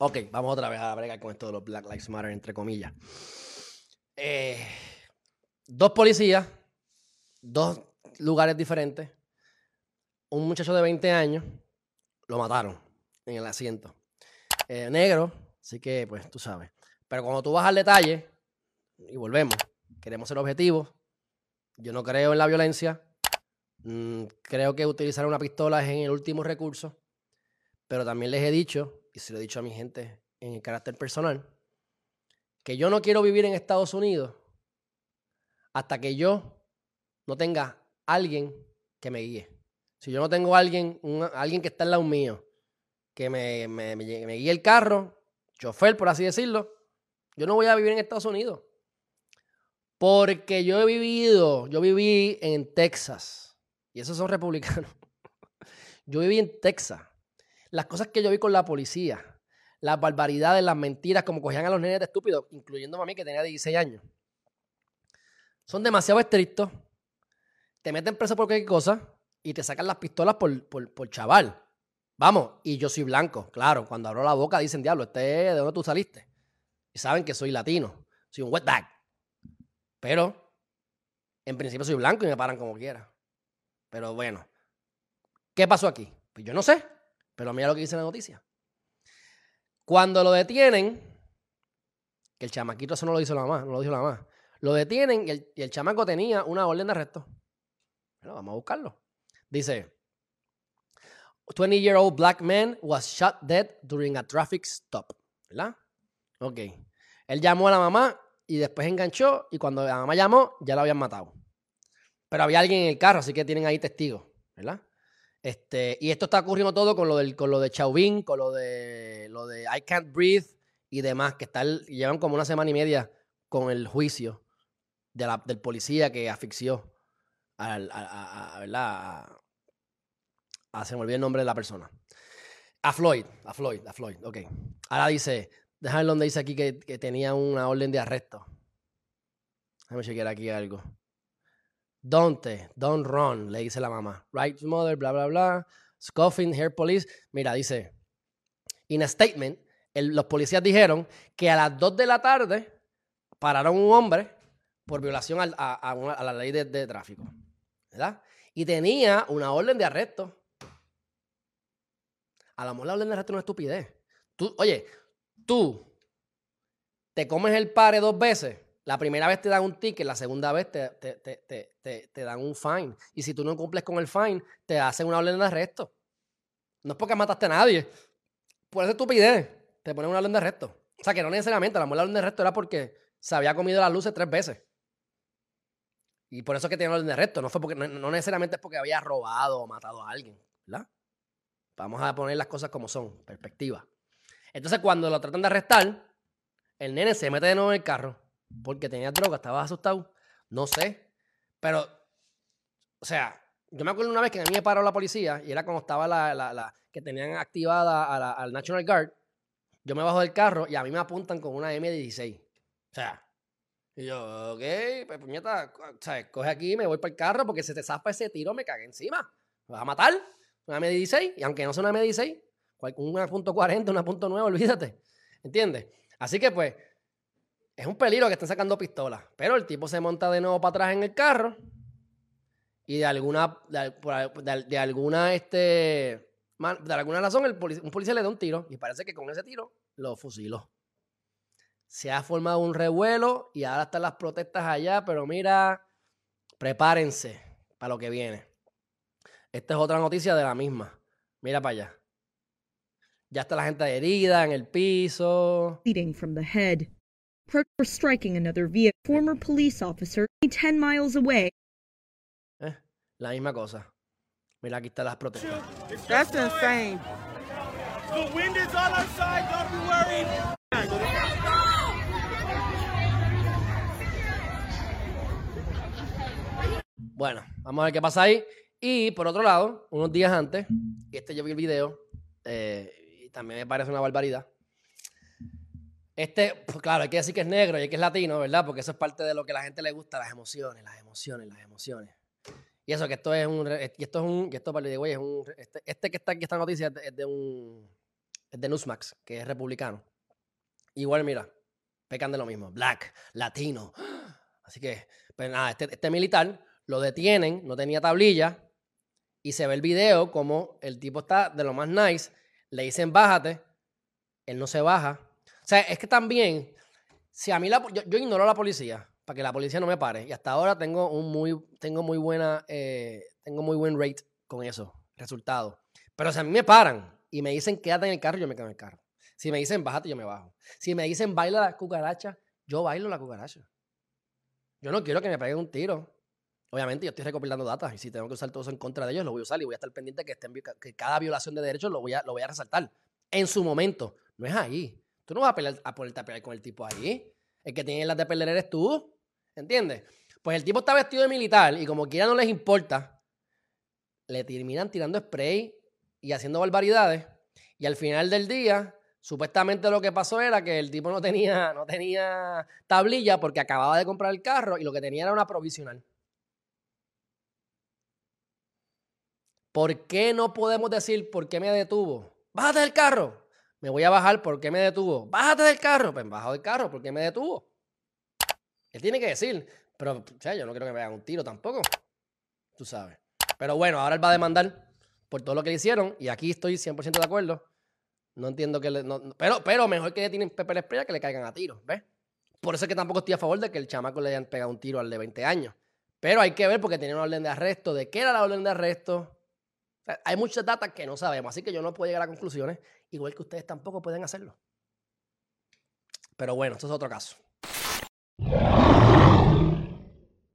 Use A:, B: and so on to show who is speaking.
A: Ok, vamos otra vez a bregar con esto de los Black Lives Matter, entre comillas. Eh, dos policías, dos lugares diferentes. Un muchacho de 20 años lo mataron en el asiento. Eh, negro, así que, pues, tú sabes. Pero cuando tú vas al detalle, y volvemos, queremos ser objetivos. Yo no creo en la violencia. Mm, creo que utilizar una pistola es en el último recurso. Pero también les he dicho, y se lo he dicho a mi gente en el carácter personal, que yo no quiero vivir en Estados Unidos hasta que yo no tenga alguien que me guíe. Si yo no tengo alguien, alguien que está al lado mío, que me, me, me, guíe el carro, chofer, por así decirlo, yo no voy a vivir en Estados Unidos. Porque yo he vivido, yo viví en Texas, y esos son republicanos. Yo viví en Texas. Las cosas que yo vi con la policía, las barbaridades, las mentiras, como cogían a los nenes de estúpidos, incluyendo a mí que tenía 16 años, son demasiado estrictos. Te meten preso por cualquier cosa y te sacan las pistolas por, por, chaval. Vamos, y yo soy blanco, claro. Cuando abro la boca dicen, diablo, este de dónde tú saliste. Y saben que soy latino, soy un wetback. Pero, en principio soy blanco y me paran como quiera. Pero bueno, ¿qué pasó aquí? Pues yo no sé. Pero mira lo que dice la noticia. Cuando lo detienen, que el chamaquito eso no lo dijo la mamá, no lo dijo la mamá. Lo detienen y el, y chamaco tenía una orden de arresto. Bueno, vamos a buscarlo. Dice, 20-year-old black man was shot dead during a traffic stop. ¿Verdad? Ok. Él llamó a la mamá y después enganchó y cuando la mamá llamó ya la habían matado. Pero había alguien en el carro, así que tienen ahí testigos, ¿verdad? Este, y esto está ocurriendo todo con lo, del, con lo de Chauvin, con lo de, lo de I Can't Breathe y demás, que está llevan como una semana y media con el juicio del policía que asfixió a, a, se me olvidó el nombre de la persona. A Floyd, a Floyd, a Floyd, ok. Ahora dice, déjame donde dice aquí que, que tenía una orden de arresto. Déjame chequear aquí algo. Don't, don't run, le dice la mamá. Right, mother, bla, bla, bla. Scoffing, hair police. Mira, dice, in a statement, los policías dijeron que a las 2 de la tarde pararon un hombre por violación a, la ley de, tráfico. ¿Verdad? Y tenía una orden de arresto. A lo mejor la orden de arresto es una estupidez. Tú, oye, tú te comes el pare dos veces la primera vez te dan un ticket, la segunda vez te, te, dan un fine. Y si tú no cumples con el fine, te hacen una orden de arresto. No es porque mataste a nadie. Por esa estupidez, te ponen una orden de arresto. O sea, que no necesariamente, la orden de arresto era porque se había comido las luces tres veces. Y por eso es que tenía orden de arresto. No, fue porque, no, necesariamente es porque había robado o matado a alguien. ¿verdad? Vamos a poner las cosas como son, perspectiva. Entonces, cuando lo tratan de arrestar, el nene se mete de nuevo en el carro porque tenía droga, estaba asustado, no sé. Pero, o sea, yo me acuerdo una vez que a mí me paró la policía y era cuando estaba la, la, la que tenían activada al National Guard. Yo me bajo del carro y a mí me apuntan con una M16. O sea, y yo, ok, pues puñeta, sea, Coge aquí, me voy para el carro porque si te zapa ese tiro me cagué encima. Me vas a matar. Una M16, y aunque no sea una M16, una punto .40, una punto .9, olvídate. ¿Entiendes? Así que pues, es un peligro que estén sacando pistolas. Pero el tipo se monta de nuevo para atrás en el carro y de alguna, de, alguna, este, de alguna razón el un policía le da un tiro y parece que con ese tiro lo fusiló. Se ha formado un revuelo y ahora están las protestas allá, pero mira, prepárense para lo que viene. Esta es otra noticia de la misma. Mira para allá. Ya está la gente herida en el piso.
B: from the head for striking another vehicle. Former police officer 10 miles away.
A: Eh, la misma cosa. Mira, aquí están las protestas.
C: That's insane. The wind is on our side, don't be worried.
A: Bueno, vamos a ver qué pasa ahí. Y por otro lado, unos días antes, y este yo vi el video, eh, y también me parece una barbaridad. Este, pues claro, hay que decir que es negro y que es latino, ¿verdad? Porque eso es parte de lo que la gente le gusta, las emociones, las emociones, las emociones. Y eso, que esto es un. Y esto es un. Y esto, güey, es un. Este, este, que está aquí, esta noticia, es de, un. es de Newsmax, que es republicano. Igual, mira, pecan de lo mismo. Black, latino. Así que, pues nada, este, este militar lo detienen, no tenía tablilla, y se ve el video como el tipo está de lo más nice, le dicen bájate, él no se baja. O sea, es que también, si a mí la, yo, ignoro a la policía para que la policía no me pare, y hasta ahora tengo un muy, tengo muy buena, eh, tengo muy buen rate con eso, resultado. Pero si a mí me paran y me dicen quédate en el carro, yo me quedo en el carro. Si me dicen bájate, yo me bajo. Si me dicen baila la cucaracha, yo bailo la cucaracha. Yo no quiero que me peguen un tiro. Obviamente yo estoy recopilando datos y si tengo que usar todo eso en contra de ellos, lo voy a usar y voy a estar pendiente que, estén, que cada violación de derechos lo voy, a, lo voy a resaltar. En su momento. No es ahí. Tú no vas a, pelear, a ponerte a pelear con el tipo ahí. El que tiene las de pelear eres tú. ¿Entiendes? Pues el tipo está vestido de militar y como quiera no les importa, le terminan tirando spray y haciendo barbaridades. Y al final del día, supuestamente lo que pasó era que el tipo no tenía, no tenía tablilla porque acababa de comprar el carro y lo que tenía era una provisional. ¿Por qué no podemos decir por qué me detuvo? Bájate del carro. Me voy a bajar, ¿por qué me detuvo? Bájate del carro. Pues bajo del carro, ¿por qué me detuvo? Él tiene que decir. Pero, o sea, yo no quiero que me hagan un tiro tampoco. Tú sabes. Pero bueno, ahora él va a demandar por todo lo que le hicieron. Y aquí estoy 100% de acuerdo. No entiendo que le. pero, pero mejor que tienen pepper spray a que le caigan a tiros, ¿ves? Por eso es que tampoco estoy a favor de que el chamaco le hayan pegado un tiro al de 20 años. Pero hay que ver porque tenía una orden de arresto. ¿De qué era la orden de arresto? Hay muchas datas que no sabemos, así que yo no puedo llegar a conclusiones, igual que ustedes tampoco pueden hacerlo. Pero bueno, esto es otro caso.